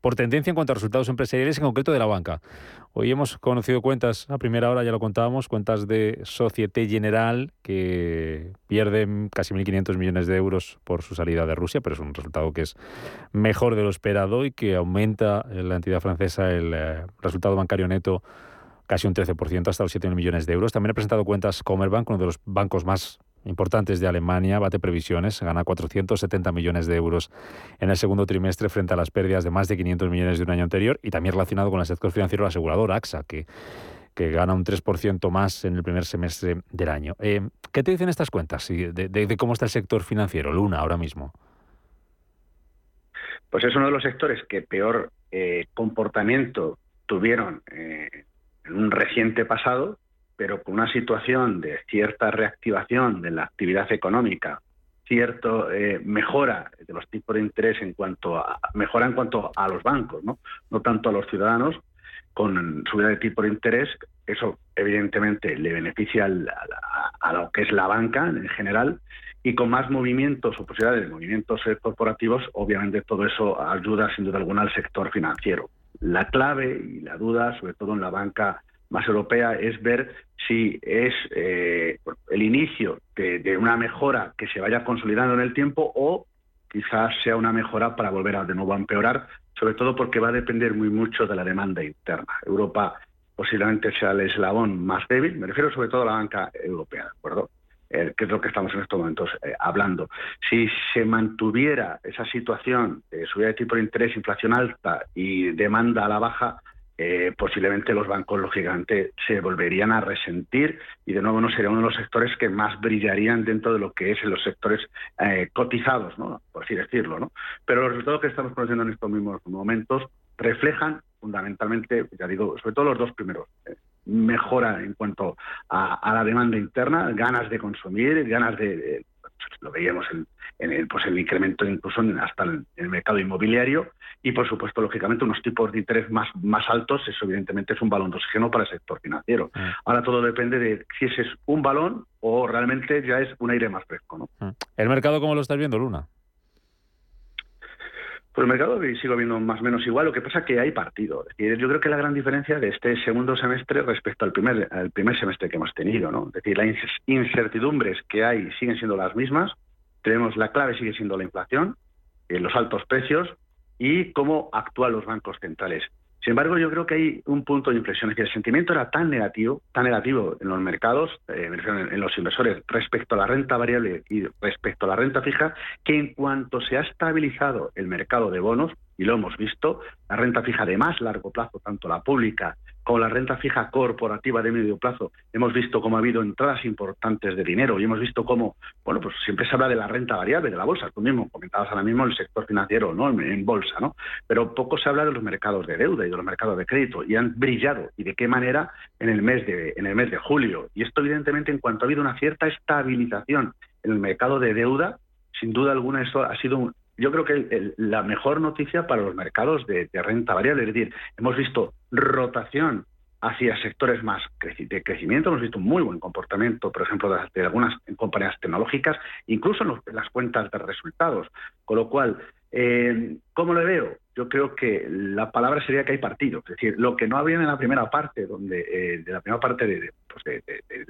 por tendencia en cuanto a resultados empresariales, en concreto de la banca. Hoy hemos conocido cuentas, a primera hora ya lo contábamos, cuentas de Societe General que pierden casi 1.500 millones de euros por su salida de Rusia, pero es un resultado que es mejor de lo esperado y que aumenta en la entidad francesa el eh, resultado bancario neto casi un 13%, hasta los 7.000 millones de euros. También ha presentado cuentas Commerzbank, uno de los bancos más importantes de Alemania, bate previsiones, gana 470 millones de euros en el segundo trimestre frente a las pérdidas de más de 500 millones de un año anterior y también relacionado con el sector financiero asegurador AXA, que, que gana un 3% más en el primer semestre del año. Eh, ¿Qué te dicen estas cuentas de, de, cómo está el sector financiero, Luna, ahora mismo? Pues es uno de los sectores que peor eh, comportamiento tuvieron eh, en un reciente pasado, pero con una situación de cierta reactivación de la actividad económica, cierto eh, mejora de los tipos de interés en cuanto a mejora en cuanto a los bancos, no, no tanto a los ciudadanos, con subida de tipo de interés, eso evidentemente le beneficia a, a, lo que es la banca en general y con más movimientos o posibilidades de movimientos corporativos, obviamente todo eso ayuda sin duda alguna al sector financiero. La clave y la duda, sobre todo en la banca más europea es ver si es eh, el inicio de, una mejora que se vaya consolidando en el tiempo o quizás sea una mejora para volver a de nuevo a empeorar, sobre todo porque va a depender muy mucho de la demanda interna. Europa posiblemente sea el eslabón más débil, me refiero sobre todo a la banca europea, ¿de acuerdo? Eh, que es lo que estamos en estos momentos eh, hablando. Si se mantuviera esa situación de subida de tipo de interés, inflación alta y demanda a la baja, eh, posiblemente los bancos, lógicamente, se volverían a resentir y de nuevo no sería uno de los sectores que más brillarían dentro de lo que es en los sectores eh, cotizados, ¿no? por así decirlo. ¿no? Pero los resultados que estamos conociendo en estos mismos momentos reflejan fundamentalmente, ya digo, sobre todo los dos primeros. Eh, mejora en cuanto a, la demanda interna, ganas de consumir, ganas de lo veíamos en, el, pues el incremento incluso hasta en el mercado inmobiliario y por supuesto lógicamente unos tipos de interés más, más altos, eso evidentemente es un balón de oxígeno para el sector financiero. Mm. Ahora todo depende de si ese es un balón o realmente ya es un aire más fresco. ¿no? Mm. ¿El mercado cómo lo estás viendo, Luna? Pues el mercado sigo viendo más o menos igual, lo que pasa es que hay partido. yo creo que la gran diferencia de este segundo semestre respecto al primer, al primer semestre que hemos tenido, ¿no? Es decir, las incertidumbres que hay siguen siendo las mismas, tenemos la clave sigue siendo la inflación, eh, los altos precios y cómo actúan los bancos centrales. Sin embargo, yo creo que hay un punto de inflexión, es que el sentimiento era tan negativo, tan negativo en los mercados, eh, en los inversores, respecto a la renta variable y respecto a la renta fija, que en cuanto se ha estabilizado el mercado de bonos, y lo hemos visto, la renta fija de más largo plazo, tanto la pública con la renta fija corporativa de medio plazo, hemos visto cómo ha habido entradas importantes de dinero y hemos visto cómo, bueno, pues siempre se habla de la renta variable de la bolsa. Tú mismo comentabas ahora mismo el sector financiero, ¿no? En, bolsa, ¿no? Pero poco se habla de los mercados de deuda y de los mercados de crédito y han brillado y de qué manera en el mes de en el mes de julio. Y esto evidentemente en cuanto ha habido una cierta estabilización en el mercado de deuda, sin duda alguna esto ha sido yo creo que la mejor noticia para los mercados de, renta variable. Es decir, hemos visto rotación hacia sectores más de crecimiento. Hemos visto un muy buen comportamiento, por ejemplo, de, algunas compañías tecnológicas, incluso en, las cuentas de resultados. Con lo cual, eh, ¿cómo lo veo? Yo creo que la palabra sería que hay partido. Es decir, lo que no había en la primera parte, donde eh, de la primera parte pues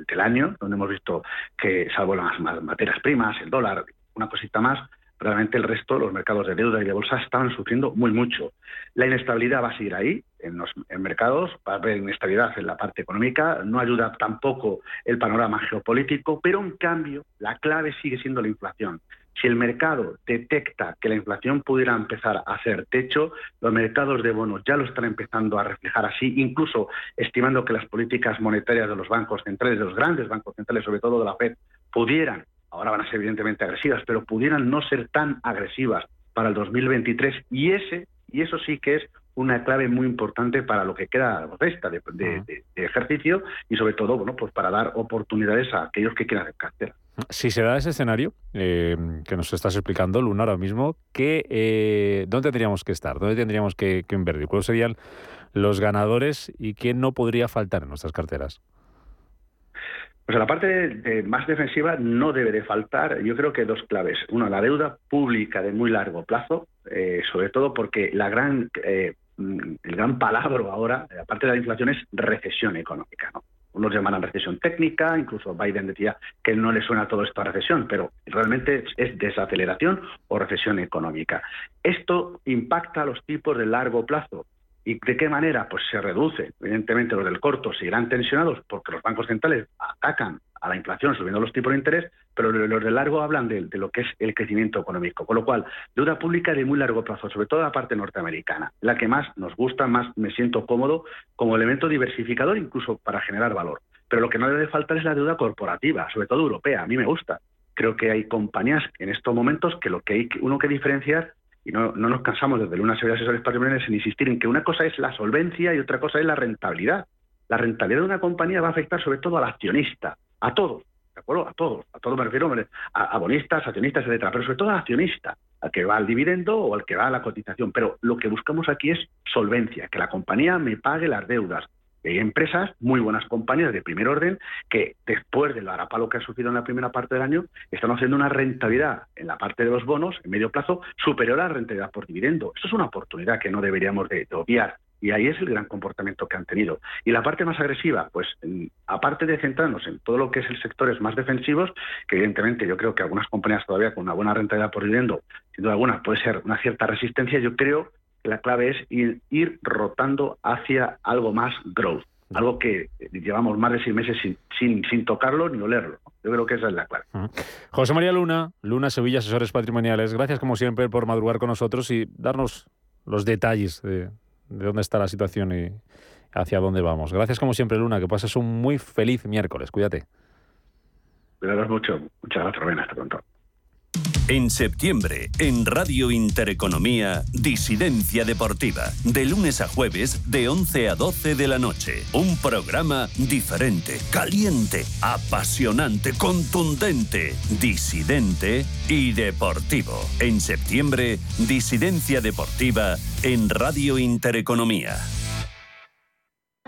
del año, donde hemos visto que, salvo las materias primas, el dólar, una cosita más, realmente el resto, los mercados de deuda y de bolsa, estaban sufriendo muy mucho. La inestabilidad va a seguir ahí, en los mercados, va a haber inestabilidad en la parte económica, no ayuda tampoco el panorama geopolítico, pero en cambio la clave sigue siendo la inflación. Si el mercado detecta que la inflación pudiera empezar a hacer techo, los mercados de bonos ya lo están empezando a reflejar así, incluso estimando que las políticas monetarias de los bancos centrales, de los grandes bancos centrales, sobre todo de la Fed, pudieran ahora van a ser evidentemente agresivas, pero pudieran no ser tan agresivas para el 2023 y ese y eso sí que es una clave muy importante para lo que queda de, de, ejercicio y sobre todo bueno pues para dar oportunidades a aquellos que quieran hacer cartera. Si se da ese escenario eh, que nos estás explicando, Luna, ahora mismo, ¿qué, eh, ¿dónde tendríamos que estar? ¿Dónde tendríamos que, que invertir? ¿Cuáles serían los ganadores y quién no podría faltar en nuestras carteras? Pues en la parte más defensiva no debe de faltar, yo creo que dos claves. Una, la deuda pública de muy largo plazo, eh, sobre todo porque la gran, eh, el gran palabra ahora, aparte de la inflación, es recesión económica. ¿no? Unos llaman recesión técnica, incluso Biden decía que no le suena todo esto a recesión, pero realmente es desaceleración o recesión económica. Esto impacta a los tipos de largo plazo. ¿Y de qué manera? Pues se reduce. Evidentemente los del corto seguirán tensionados porque los bancos centrales atacan a la inflación subiendo los tipos de interés, pero los de largo hablan de, lo que es el crecimiento económico. Con lo cual, deuda pública de muy largo plazo, sobre todo la parte norteamericana, la que más nos gusta, más me siento cómodo como elemento diversificador incluso para generar valor. Pero lo que no debe faltar es la deuda corporativa, sobre todo europea. A mí me gusta. Creo que hay compañías en estos momentos que lo que hay uno que diferenciar y no, no nos cansamos desde una serie de asesores patrimoniales en insistir en que una cosa es la solvencia y otra cosa es la rentabilidad. La rentabilidad de una compañía va a afectar sobre todo al accionista, a todos, ¿de acuerdo? A todos, a todos me refiero a, a bonistas, accionistas, etcétera, pero sobre todo al accionista, al que va al dividendo o al que va a la cotización. Pero lo que buscamos aquí es solvencia, que la compañía me pague las deudas, hay empresas, muy buenas compañías de primer orden, que después del harapalo que ha sufrido en la primera parte del año, están haciendo una rentabilidad en la parte de los bonos, en medio plazo, superior a la rentabilidad por dividendo. Eso es una oportunidad que no deberíamos de, obviar. Y ahí es el gran comportamiento que han tenido. Y la parte más agresiva, pues aparte de centrarnos en todo lo que es el sectores más defensivos, que evidentemente yo creo que algunas compañías todavía con una buena rentabilidad por dividendo, sin duda alguna, puede ser una cierta resistencia, yo creo la clave es ir, ir rotando hacia algo más growth, algo que llevamos más de seis meses sin, sin, sin tocarlo ni olerlo. Yo creo que esa es la clave. José María Luna, Luna Sevilla, asesores patrimoniales, gracias como siempre por madrugar con nosotros y darnos los detalles de, dónde está la situación y hacia dónde vamos. Gracias como siempre, Luna, que pases un muy feliz miércoles. Cuídate. Cuidaros mucho. Muchas gracias, Rubén. Hasta pronto. En septiembre, en Radio Intereconomía, Disidencia Deportiva. De lunes a jueves, de 11 a 12 de la noche. Un programa diferente, caliente, apasionante, contundente, disidente y deportivo. En septiembre, Disidencia Deportiva en Radio Intereconomía.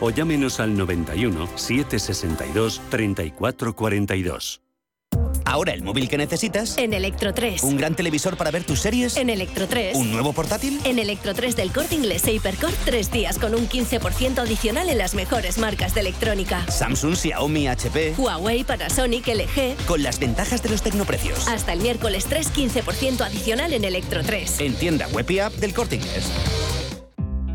o llámenos al 91 762 3442. Ahora el móvil que necesitas. En Electro 3. Un gran televisor para ver tus series. En Electro 3. Un nuevo portátil. En Electro 3 del Corte Inglés e Hipercore, tres días con un 15% adicional en las mejores marcas de electrónica. Samsung, Xiaomi, HP. Huawei, Panasonic, LG. Con las ventajas de los tecnoprecios. Hasta el miércoles 3, 15% adicional en Electro 3. En tienda web y app del Corte Inglés.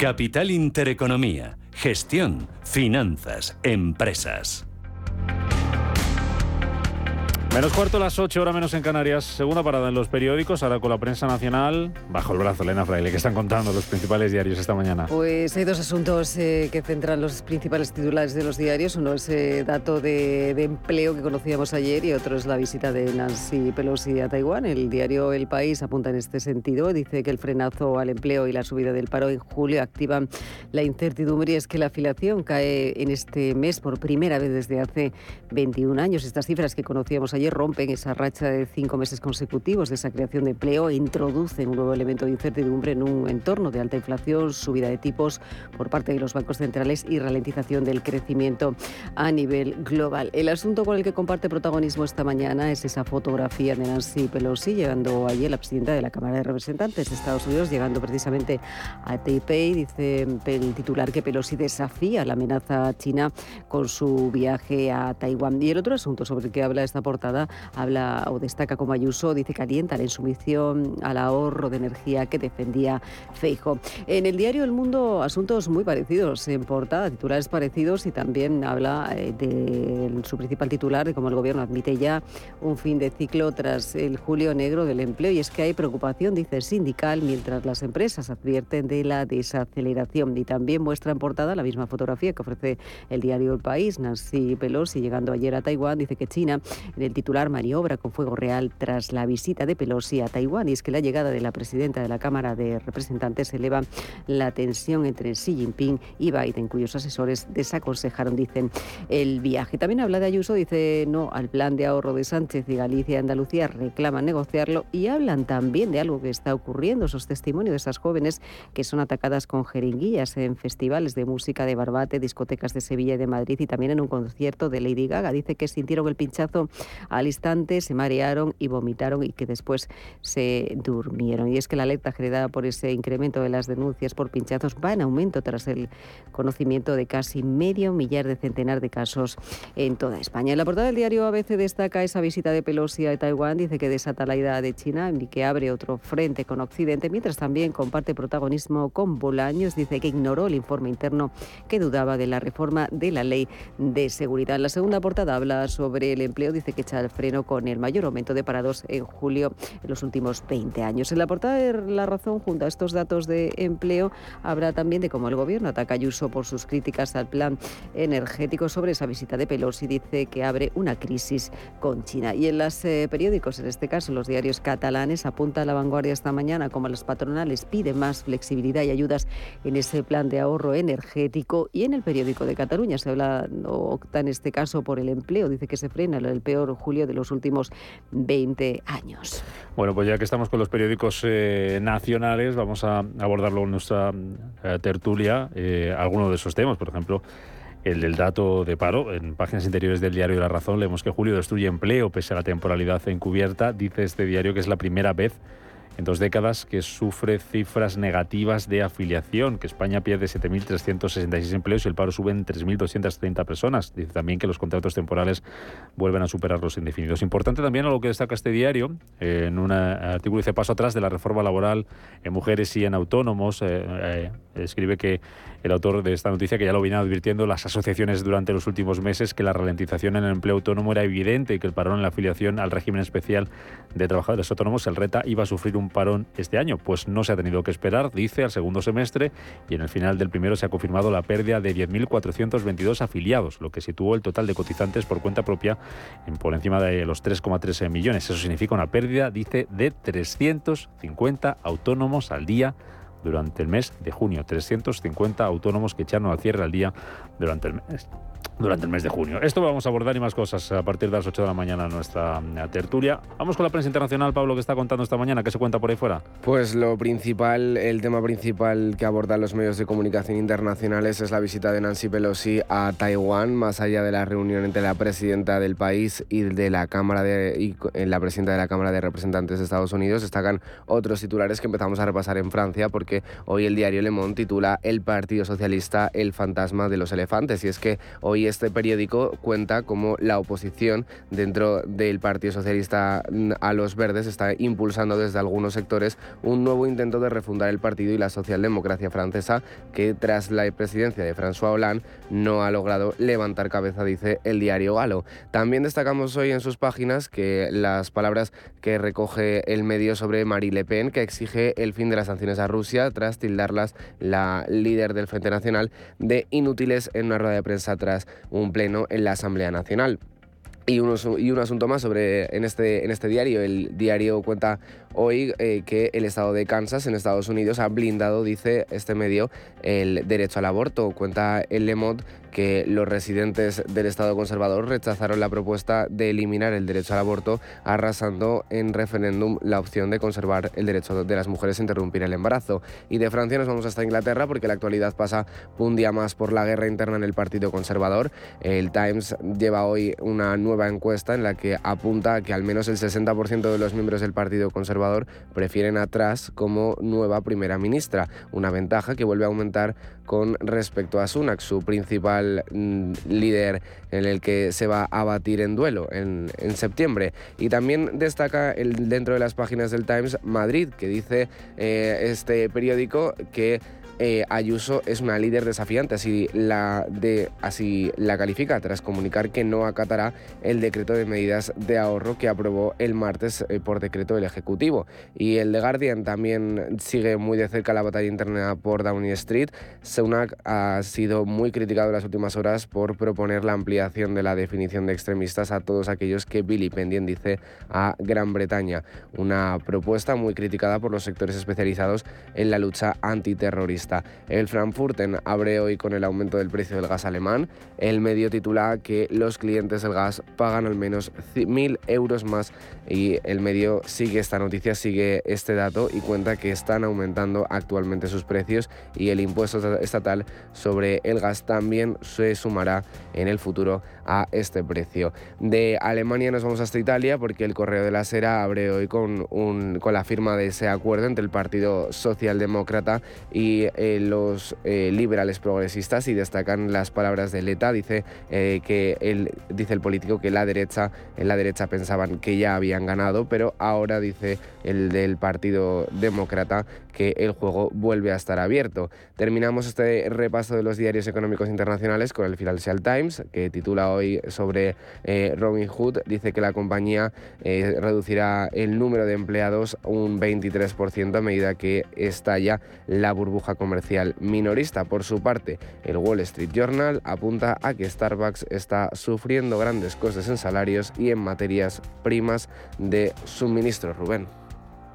Capital Intereconomía, gestión, finanzas, empresas. Menos cuarto a las 8, hora menos en Canarias. Segunda parada en los periódicos, ahora con la prensa nacional. Bajo el brazo, Elena Fraile. ¿Qué están contando los principales diarios esta mañana? Pues hay dos asuntos eh, que centran los principales titulares de los diarios. Uno es el dato de, de, empleo que conocíamos ayer y otro es la visita de Nancy Pelosi a Taiwán. El diario El País apunta en este sentido. Dice que el frenazo al empleo y la subida del paro en julio activan la incertidumbre y es que la afiliación cae en este mes por primera vez desde hace 21 años. Estas cifras que conocíamos ayer rompen esa racha de cinco meses consecutivos de esa creación de empleo e introducen un nuevo elemento de incertidumbre en un entorno de alta inflación, subida de tipos por parte de los bancos centrales y ralentización del crecimiento a nivel global. El asunto con el que comparte protagonismo esta mañana es esa fotografía de Nancy Pelosi llegando ayer la presidenta de la Cámara de Representantes de Estados Unidos, llegando precisamente a Taipei. Dice el titular que Pelosi desafía la amenaza china con su viaje a Taiwán. Y el otro asunto sobre el que habla esta portada habla o destaca como Ayuso, dice que alienta la insumisión al ahorro de energía que defendía Feijo. En el diario El Mundo, asuntos muy parecidos en portada, titulares parecidos y también habla eh, de su principal titular de cómo el gobierno admite ya un fin de ciclo tras el julio negro del empleo. Y es que hay preocupación, dice sindical, mientras las empresas advierten de la desaceleración. Y también muestra en portada la misma fotografía que ofrece el diario El País. Nancy Pelosi, llegando ayer a Taiwán, dice que China, en el titular maniobra con fuego real tras la visita de Pelosi a Taiwán y es que la llegada de la presidenta de la Cámara de Representantes eleva la tensión entre Xi Jinping y Biden, cuyos asesores desaconsejaron, dicen, el viaje. También habla de Ayuso, dice no al plan de ahorro de Sánchez y Galicia y Andalucía reclaman negociarlo y hablan también de algo que está ocurriendo, esos testimonios de esas jóvenes que son atacadas con jeringuillas en festivales de música de Barbate, discotecas de Sevilla y de Madrid y también en un concierto de Lady Gaga. Dice que sintieron el pinchazo al instante, se marearon y vomitaron y que después se durmieron. Y es que la alerta generada por ese incremento de las denuncias por pinchazos va en aumento tras el conocimiento de casi medio millar de centenar de casos en toda España. En la portada del diario ABC destaca esa visita de Pelosi a Taiwán, dice que desata la idea de China y que abre otro frente con Occidente, mientras también comparte protagonismo con Bolaños, dice que ignoró el informe interno que dudaba de la reforma de la ley de seguridad. En la segunda portada habla sobre el empleo, dice que el freno con el mayor aumento de parados en julio en los últimos 20 años. En la portada de La Razón, junto a estos datos de empleo, habrá también de cómo el gobierno ataca a Ayuso por sus críticas al plan energético sobre esa visita de Pelosi. Dice que abre una crisis con China. Y en los eh, periódicos, en este caso los diarios catalanes, apunta a la vanguardia esta mañana como las patronales piden más flexibilidad y ayudas en ese plan de ahorro energético. Y en el periódico de Cataluña se habla, opta en este caso por el empleo. Dice que se frena el peor julio de los últimos 20 años. Bueno, pues ya que estamos con los periódicos eh, nacionales, vamos a abordarlo en nuestra eh, tertulia, eh, algunos de esos temas, por ejemplo. El del dato de paro. En páginas interiores del diario La Razón leemos que julio destruye empleo pese a la temporalidad encubierta. Dice este diario que es la primera vez en dos décadas que sufre cifras negativas de afiliación, que España pierde 7.366 empleos y el paro sube en 3.230 personas. Dice también que los contratos temporales vuelven a superar los indefinidos. Importante también lo que destaca este diario, eh, en un artículo dice paso atrás de la reforma laboral en mujeres y en autónomos. Eh, eh, escribe que el autor de esta noticia, que ya lo viene advirtiendo las asociaciones durante los últimos meses, que la ralentización en el empleo autónomo era evidente y que el parón en la afiliación al régimen especial de trabajadores autónomos, el RETA, iba a sufrir un parón este año. Pues no se ha tenido que esperar, dice, al segundo semestre y en el final del primero se ha confirmado la pérdida de 10.422 afiliados, lo que situó el total de cotizantes por cuenta propia en por encima de los 3,3 millones. Eso significa una pérdida, dice, de 350 autónomos al día durante el mes de junio. 350 autónomos que echaron al cierre al día durante el mes durante el mes de junio. Esto vamos a abordar y más cosas a partir de las 8 de la mañana en nuestra eh, tertulia. Vamos con la prensa internacional, Pablo, que está contando esta mañana. ¿Qué se cuenta por ahí fuera? Pues lo principal, el tema principal que abordan los medios de comunicación internacionales es la visita de Nancy Pelosi a Taiwán, más allá de la reunión entre la presidenta del país y de la Cámara de y eh, la presidenta de la Cámara de Representantes de Estados Unidos. Destacan otros titulares que empezamos a repasar en Francia, porque hoy el diario Le Monde titula El Partido Socialista, el fantasma de los elefantes. Y es que hoy este periódico cuenta cómo la oposición dentro del Partido Socialista a los Verdes está impulsando desde algunos sectores un nuevo intento de refundar el partido y la socialdemocracia francesa que tras la presidencia de François Hollande no ha logrado levantar cabeza, dice el diario Galo. También destacamos hoy en sus páginas que las palabras que recoge el medio sobre Marie Le Pen, que exige el fin de las sanciones a Rusia tras tildarlas la líder del Frente Nacional de inútiles en una rueda de prensa tras un pleno en la Asamblea Nacional. Y, y un asunto más sobre en este, en este diario. El diario cuenta hoy eh, que el estado de Kansas en Estados Unidos ha blindado, dice este medio, el derecho al aborto. Cuenta el Le que los residentes del Estado conservador rechazaron la propuesta de eliminar el derecho al aborto, arrasando en referéndum la opción de conservar el derecho de las mujeres a interrumpir el embarazo. Y de Francia nos vamos hasta Inglaterra porque la actualidad pasa un día más por la guerra interna en el Partido Conservador. El Times lleva hoy una nueva encuesta en la que apunta que al menos el 60% de los miembros del Partido Conservador prefieren atrás como nueva primera ministra, una ventaja que vuelve a aumentar con respecto a Sunak, su principal mm, líder en el que se va a batir en duelo en, septiembre. Y también destaca el, dentro de las páginas del Times Madrid, que dice eh, este periódico que eh, Ayuso es una líder desafiante, así la, de, así la califica tras comunicar que no acatará el decreto de medidas de ahorro que aprobó el martes eh, por decreto del Ejecutivo. Y el The Guardian también sigue muy de cerca la batalla interna por Downing Street. Sunak ha sido muy criticado en las últimas horas por proponer la ampliación de la definición de extremistas a todos aquellos que vilipendien, dice, a Gran Bretaña. Una propuesta muy criticada por los sectores especializados en la lucha antiterrorista. El Frankfurten abre hoy con el aumento del precio del gas alemán. El medio titula que los clientes del gas pagan al menos 1.000 euros más y el medio sigue esta noticia, sigue este dato y cuenta que están aumentando actualmente sus precios y el impuesto estatal sobre el gas también se sumará en el futuro a este precio. De Alemania nos vamos hasta Italia porque el Correo de la Sera abre hoy con, con la firma de ese acuerdo entre el Partido Socialdemócrata y eh, los eh, liberales progresistas y destacan las palabras de Leta. Dice que él, dice el político que la derecha, en la derecha pensaban que ya habían ganado, pero ahora dice el del Partido Demócrata que el juego vuelve a estar abierto. Terminamos este repaso de los diarios económicos internacionales con el Financial Times, que titula hoy sobre Robin Hood. Dice que la compañía reducirá el número de empleados un 23% a medida que estalla la burbuja comercial minorista. Por su parte, el Wall Street Journal apunta a que Starbucks está sufriendo grandes costes en salarios y en materias primas de suministro. Rubén.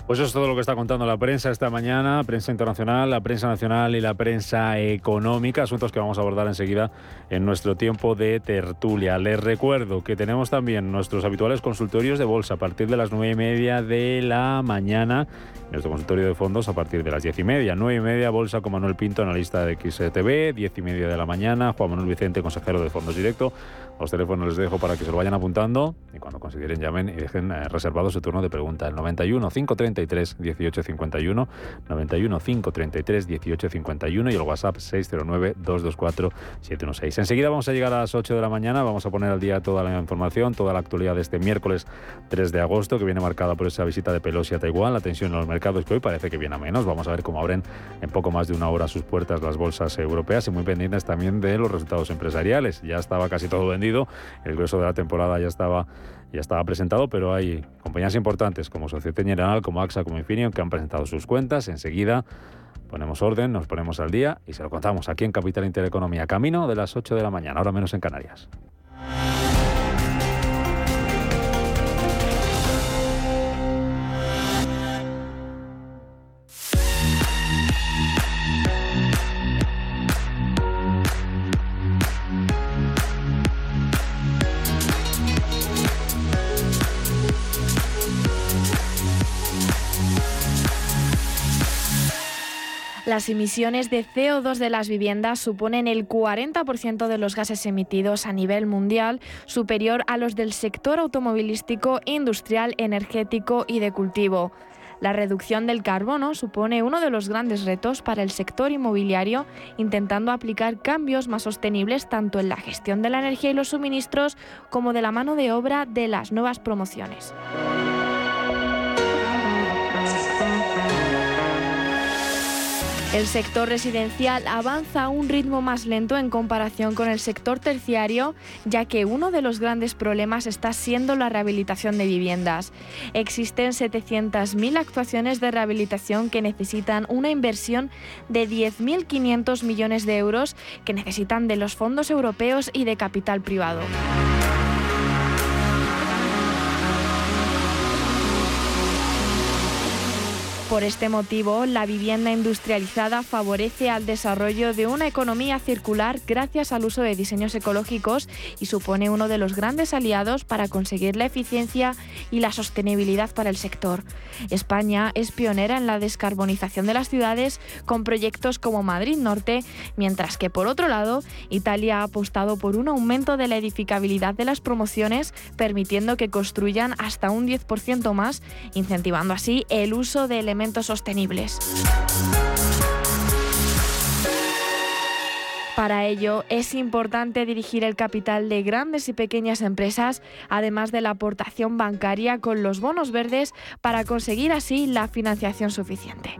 Pues eso es todo lo que está contando la prensa esta mañana, prensa internacional, la prensa nacional y la prensa económica, asuntos que vamos a abordar enseguida en nuestro tiempo de tertulia. Les recuerdo que tenemos también nuestros habituales consultorios de bolsa a partir de las nueve y media de la mañana, nuestro consultorio de fondos a partir de las diez y media, nueve y media, bolsa con Manuel Pinto, analista de XTV, diez y media de la mañana, Juan Manuel Vicente, consejero de fondos directo. Los teléfonos les dejo para que se lo vayan apuntando y cuando consideren llamen y dejen eh, reservado su turno de pregunta. El 91 533 1851, 91 533 1851 y el WhatsApp 609 224 716. Enseguida vamos a llegar a las 8 de la mañana, vamos a poner al día toda la información, toda la actualidad de este miércoles 3 de agosto que viene marcada por esa visita de Pelosi a Taiwán, la tensión en los mercados que hoy parece que viene a menos. Vamos a ver cómo abren en poco más de una hora sus puertas las bolsas europeas y muy pendientes también de los resultados empresariales. Ya estaba casi todo vendido el grueso de la temporada ya estaba, ya estaba presentado, pero hay compañías importantes como Societe General, como AXA, como Infineon, que han presentado sus cuentas. Enseguida ponemos orden, nos ponemos al día y se lo contamos aquí en Capital Intereconomía, camino de las 8 de la mañana, ahora menos en Canarias. Las emisiones de CO2 de las viviendas suponen el 40% de los gases emitidos a nivel mundial, superior a los del sector automovilístico, industrial, energético y de cultivo. La reducción del carbono supone uno de los grandes retos para el sector inmobiliario, intentando aplicar cambios más sostenibles tanto en la gestión de la energía y los suministros como de la mano de obra de las nuevas promociones. El sector residencial avanza a un ritmo más lento en comparación con el sector terciario, ya que uno de los grandes problemas está siendo la rehabilitación de viviendas. Existen 700.000 actuaciones de rehabilitación que necesitan una inversión de 10.500 millones de euros que necesitan de los fondos europeos y de capital privado. Por este motivo, la vivienda industrializada favorece al desarrollo de una economía circular gracias al uso de diseños ecológicos y supone uno de los grandes aliados para conseguir la eficiencia y la sostenibilidad para el sector. España es pionera en la descarbonización de las ciudades con proyectos como Madrid Norte, mientras que por otro lado, Italia ha apostado por un aumento de la edificabilidad de las promociones, permitiendo que construyan hasta un 10% más, incentivando así el uso de elementos sostenibles. Para ello, es importante dirigir el capital de grandes y pequeñas empresas, además de la aportación bancaria con los bonos verdes, para conseguir así la financiación suficiente.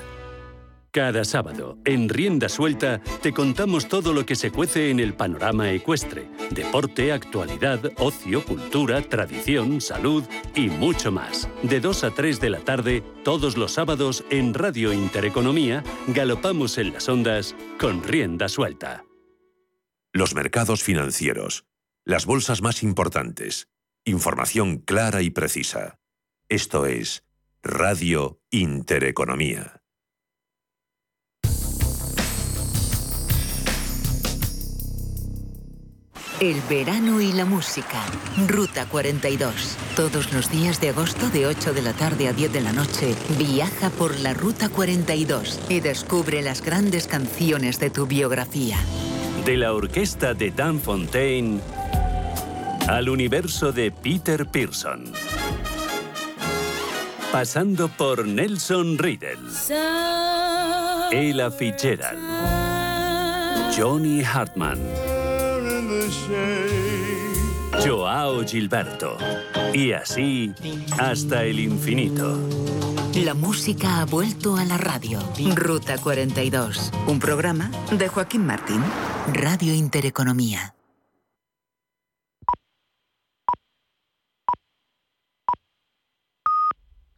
Cada sábado, en Rienda Suelta, te contamos todo lo que se cuece en el panorama ecuestre. Deporte, actualidad, ocio, cultura, tradición, salud y mucho más. De 2 a 3 de la tarde, todos los sábados, en Radio Intereconomía, galopamos en las ondas con Rienda Suelta. Los mercados financieros. Las bolsas más importantes. Información clara y precisa. Esto es Radio Intereconomía. El verano y la música. Ruta 42. Todos los días de agosto de 8 de la tarde a 10 de la noche, viaja por la Ruta 42 y descubre las grandes canciones de tu biografía. De la orquesta de Dan Fontaine al universo de Peter Pearson. Pasando por Nelson Riddle, Ella Fitzgerald, Johnny Hartman. Joao Gilberto. Y así hasta el infinito. La música ha vuelto a la radio. Ruta 42. Un programa de Joaquín Martín. Radio Intereconomía.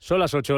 Son las 8